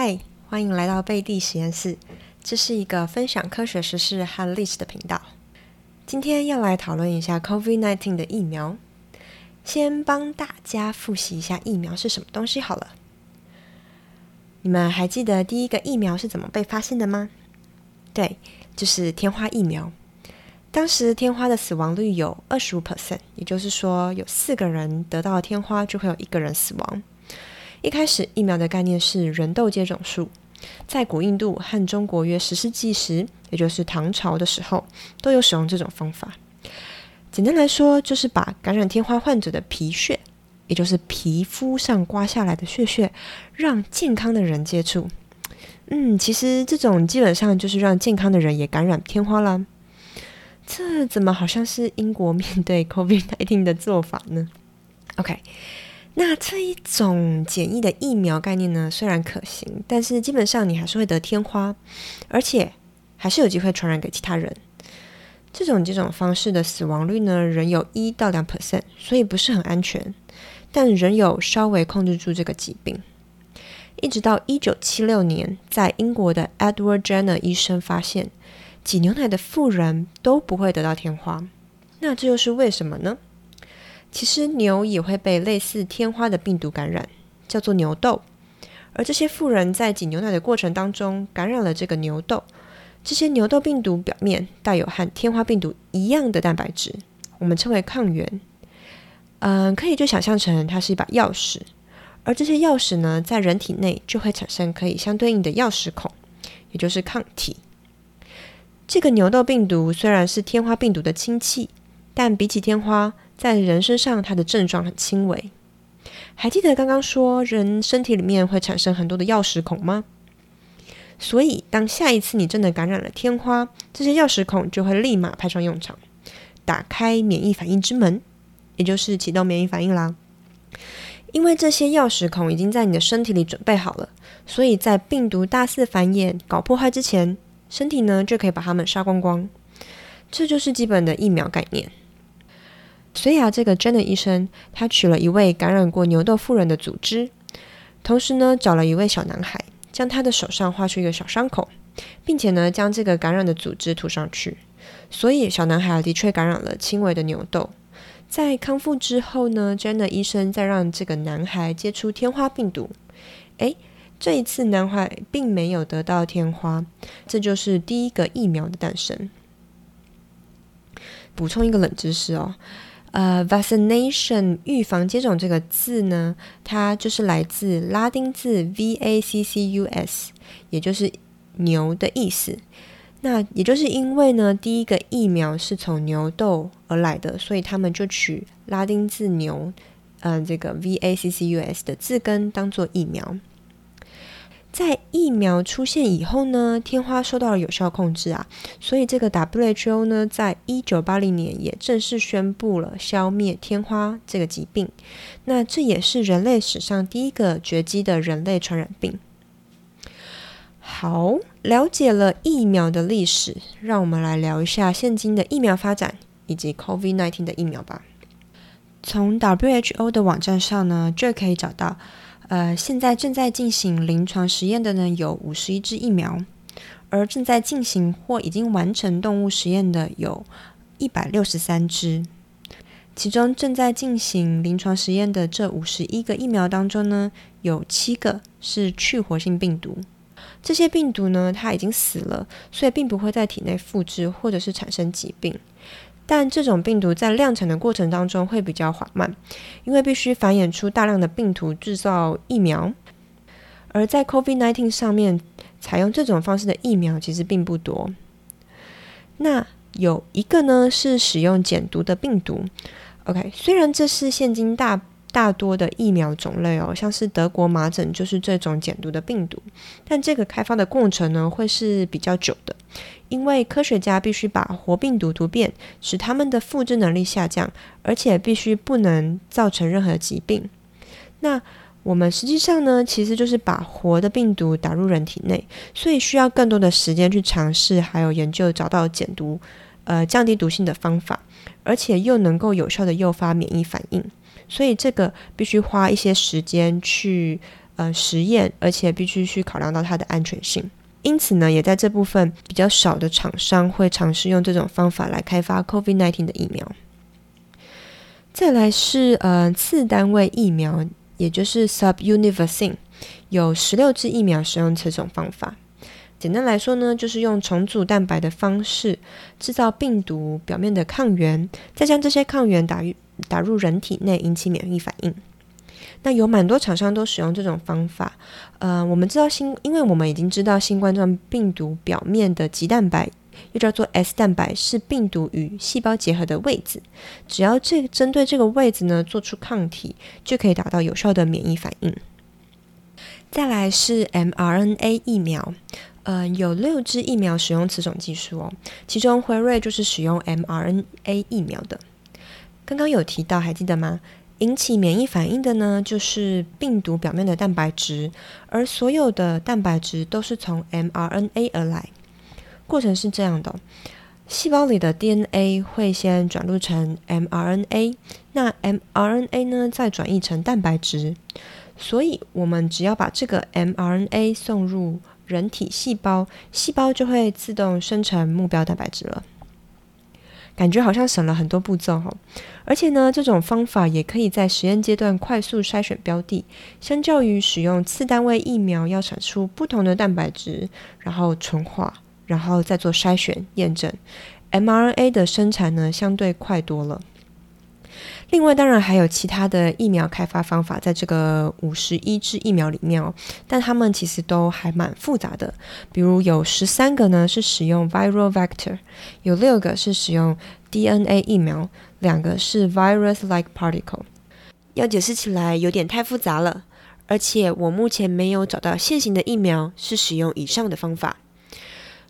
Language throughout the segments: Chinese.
嗨，欢迎来到贝蒂实验室。这是一个分享科学实事和历史的频道。今天要来讨论一下 COVID-19 的疫苗。先帮大家复习一下疫苗是什么东西好了。你们还记得第一个疫苗是怎么被发现的吗？对，就是天花疫苗。当时天花的死亡率有二十五 percent，也就是说有四个人得到天花就会有一个人死亡。一开始疫苗的概念是人痘接种术，在古印度和中国约十世纪时，也就是唐朝的时候，都有使用这种方法。简单来说，就是把感染天花患者的皮屑，也就是皮肤上刮下来的血屑，让健康的人接触。嗯，其实这种基本上就是让健康的人也感染天花啦。这怎么好像是英国面对 COVID-19 的做法呢？OK，那这一种简易的疫苗概念呢，虽然可行，但是基本上你还是会得天花，而且还是有机会传染给其他人。这种这种方式的死亡率呢，仍有一到两 percent，所以不是很安全，但仍有稍微控制住这个疾病。一直到一九七六年，在英国的 Edward Jenner 医生发现。挤牛奶的妇人都不会得到天花，那这又是为什么呢？其实牛也会被类似天花的病毒感染，叫做牛痘。而这些富人在挤牛奶的过程当中感染了这个牛痘，这些牛痘病毒表面带有和天花病毒一样的蛋白质，我们称为抗原。嗯，可以就想象成它是一把钥匙，而这些钥匙呢，在人体内就会产生可以相对应的钥匙孔，也就是抗体。这个牛痘病毒虽然是天花病毒的亲戚，但比起天花，在人身上它的症状很轻微。还记得刚刚说人身体里面会产生很多的钥匙孔吗？所以当下一次你真的感染了天花，这些钥匙孔就会立马派上用场，打开免疫反应之门，也就是启动免疫反应啦。因为这些钥匙孔已经在你的身体里准备好了，所以在病毒大肆繁衍、搞破坏之前。身体呢就可以把它们杀光光，这就是基本的疫苗概念。所以啊，这个真的医生他取了一位感染过牛痘妇人的组织，同时呢找了一位小男孩，将他的手上画出一个小伤口，并且呢将这个感染的组织涂上去。所以小男孩的确感染了轻微的牛痘。在康复之后呢，真的医生再让这个男孩接触天花病毒，诶。这一次，男孩并没有得到天花，这就是第一个疫苗的诞生。补充一个冷知识哦，呃，vaccination 预防接种这个字呢，它就是来自拉丁字 v a c c u s，也就是牛的意思。那也就是因为呢，第一个疫苗是从牛痘而来的，所以他们就取拉丁字牛，嗯，这个 v a c c u s 的字根当做疫苗。在疫苗出现以后呢，天花受到了有效控制啊，所以这个 WHO 呢，在一九八零年也正式宣布了消灭天花这个疾病。那这也是人类史上第一个绝迹的人类传染病。好，了解了疫苗的历史，让我们来聊一下现今的疫苗发展以及 COVID-19 的疫苗吧。从 WHO 的网站上呢，就可以找到。呃，现在正在进行临床实验的呢，有五十一支疫苗，而正在进行或已经完成动物实验的有一百六十三支。其中正在进行临床实验的这五十一个疫苗当中呢，有七个是去活性病毒。这些病毒呢，它已经死了，所以并不会在体内复制或者是产生疾病。但这种病毒在量产的过程当中会比较缓慢，因为必须繁衍出大量的病毒制造疫苗。而在 COVID-19 上面采用这种方式的疫苗其实并不多。那有一个呢是使用减毒的病毒。OK，虽然这是现今大大多的疫苗种类哦，像是德国麻疹就是这种减毒的病毒，但这个开发的过程呢会是比较久的。因为科学家必须把活病毒突变，使它们的复制能力下降，而且必须不能造成任何疾病。那我们实际上呢，其实就是把活的病毒打入人体内，所以需要更多的时间去尝试，还有研究找到减毒、呃降低毒性的方法，而且又能够有效的诱发免疫反应。所以这个必须花一些时间去呃实验，而且必须去考量到它的安全性。因此呢，也在这部分比较少的厂商会尝试用这种方法来开发 COVID-19 的疫苗。再来是呃次单位疫苗，也就是 subunit vaccine，有十六支疫苗使用这种方法。简单来说呢，就是用重组蛋白的方式制造病毒表面的抗原，再将这些抗原打入打入人体内，引起免疫反应。那有蛮多厂商都使用这种方法。呃，我们知道新，因为我们已经知道新冠状病毒表面的棘蛋白，又叫做 S 蛋白，是病毒与细胞结合的位置。只要这针对这个位置呢，做出抗体，就可以达到有效的免疫反应。再来是 mRNA 疫苗。嗯，有六支疫苗使用此种技术哦，其中辉瑞就是使用 mRNA 疫苗的。刚刚有提到，还记得吗？引起免疫反应的呢，就是病毒表面的蛋白质，而所有的蛋白质都是从 mRNA 而来。过程是这样的：细胞里的 DNA 会先转录成 mRNA，那 mRNA 呢再转译成蛋白质，所以我们只要把这个 mRNA 送入。人体细胞，细胞就会自动生成目标蛋白质了。感觉好像省了很多步骤哈，而且呢，这种方法也可以在实验阶段快速筛选标的，相较于使用次单位疫苗要产出不同的蛋白质，然后纯化，然后再做筛选验证，mRNA 的生产呢相对快多了。另外，当然还有其他的疫苗开发方法，在这个五十一支疫苗里面哦，但他们其实都还蛮复杂的。比如有十三个呢是使用 viral vector，有六个是使用 DNA 疫苗，两个是 virus-like particle。要解释起来有点太复杂了，而且我目前没有找到现行的疫苗是使用以上的方法。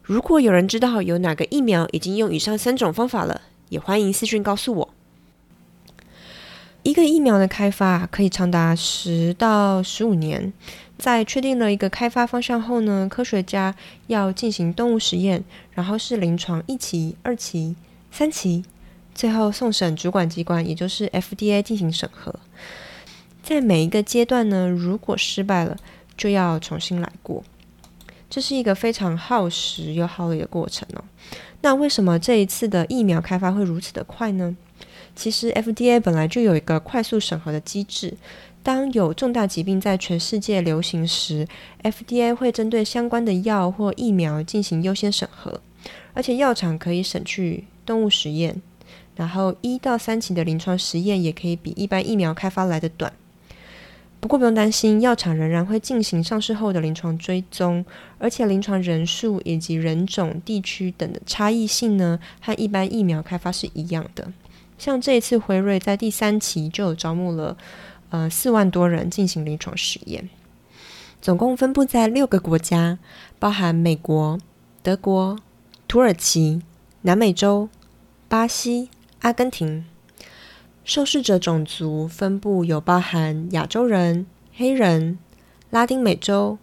如果有人知道有哪个疫苗已经用以上三种方法了，也欢迎私讯告诉我。一个疫苗的开发可以长达十到十五年，在确定了一个开发方向后呢，科学家要进行动物实验，然后是临床一期、二期、三期，最后送审主管机关，也就是 FDA 进行审核。在每一个阶段呢，如果失败了，就要重新来过，这是一个非常耗时又耗力的过程哦。那为什么这一次的疫苗开发会如此的快呢？其实 FDA 本来就有一个快速审核的机制，当有重大疾病在全世界流行时，FDA 会针对相关的药或疫苗进行优先审核，而且药厂可以省去动物实验，然后一到三期的临床实验也可以比一般疫苗开发来的短。不过不用担心，药厂仍然会进行上市后的临床追踪，而且临床人数以及人种、地区等的差异性呢，和一般疫苗开发是一样的。像这一次，辉瑞在第三期就有招募了，呃，四万多人进行临床实验，总共分布在六个国家，包含美国、德国、土耳其、南美洲、巴西、阿根廷。受试者种族分布有包含亚洲人、黑人、拉丁美洲、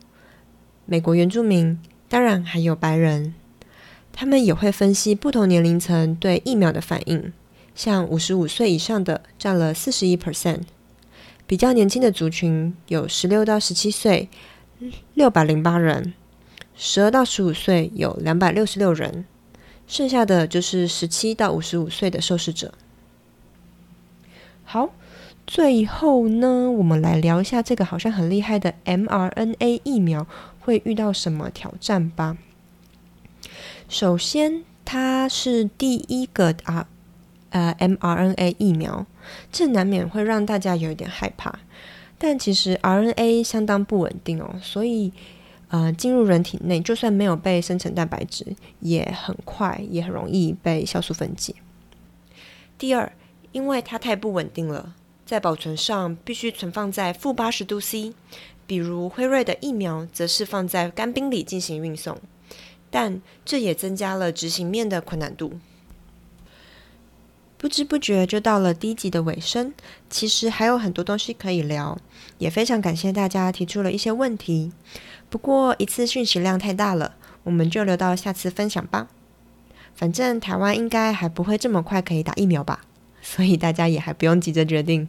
美国原住民，当然还有白人。他们也会分析不同年龄层对疫苗的反应。像五十五岁以上的占了四十一 percent，比较年轻的族群有十六到十七岁，六百零八人；十二到十五岁有两百六十六人，剩下的就是十七到五十五岁的受试者。好，最后呢，我们来聊一下这个好像很厉害的 mRNA 疫苗会遇到什么挑战吧。首先，它是第一个啊。呃，mRNA 疫苗，这难免会让大家有一点害怕。但其实 RNA 相当不稳定哦，所以呃，进入人体内，就算没有被生成蛋白质，也很快也很容易被酵素分解。第二，因为它太不稳定了，在保存上必须存放在负八十度 C，比如辉瑞的疫苗则是放在干冰里进行运送，但这也增加了执行面的困难度。不知不觉就到了第一集的尾声，其实还有很多东西可以聊，也非常感谢大家提出了一些问题。不过一次讯息量太大了，我们就留到下次分享吧。反正台湾应该还不会这么快可以打疫苗吧，所以大家也还不用急着决定。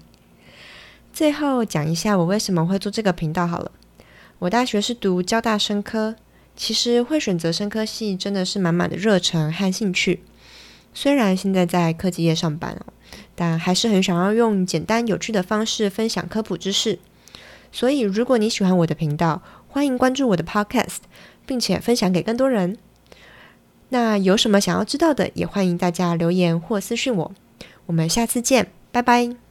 最后讲一下我为什么会做这个频道好了。我大学是读交大生科，其实会选择生科系真的是满满的热忱和兴趣。虽然现在在科技业上班哦，但还是很想要用简单有趣的方式分享科普知识。所以，如果你喜欢我的频道，欢迎关注我的 Podcast，并且分享给更多人。那有什么想要知道的，也欢迎大家留言或私信我。我们下次见，拜拜。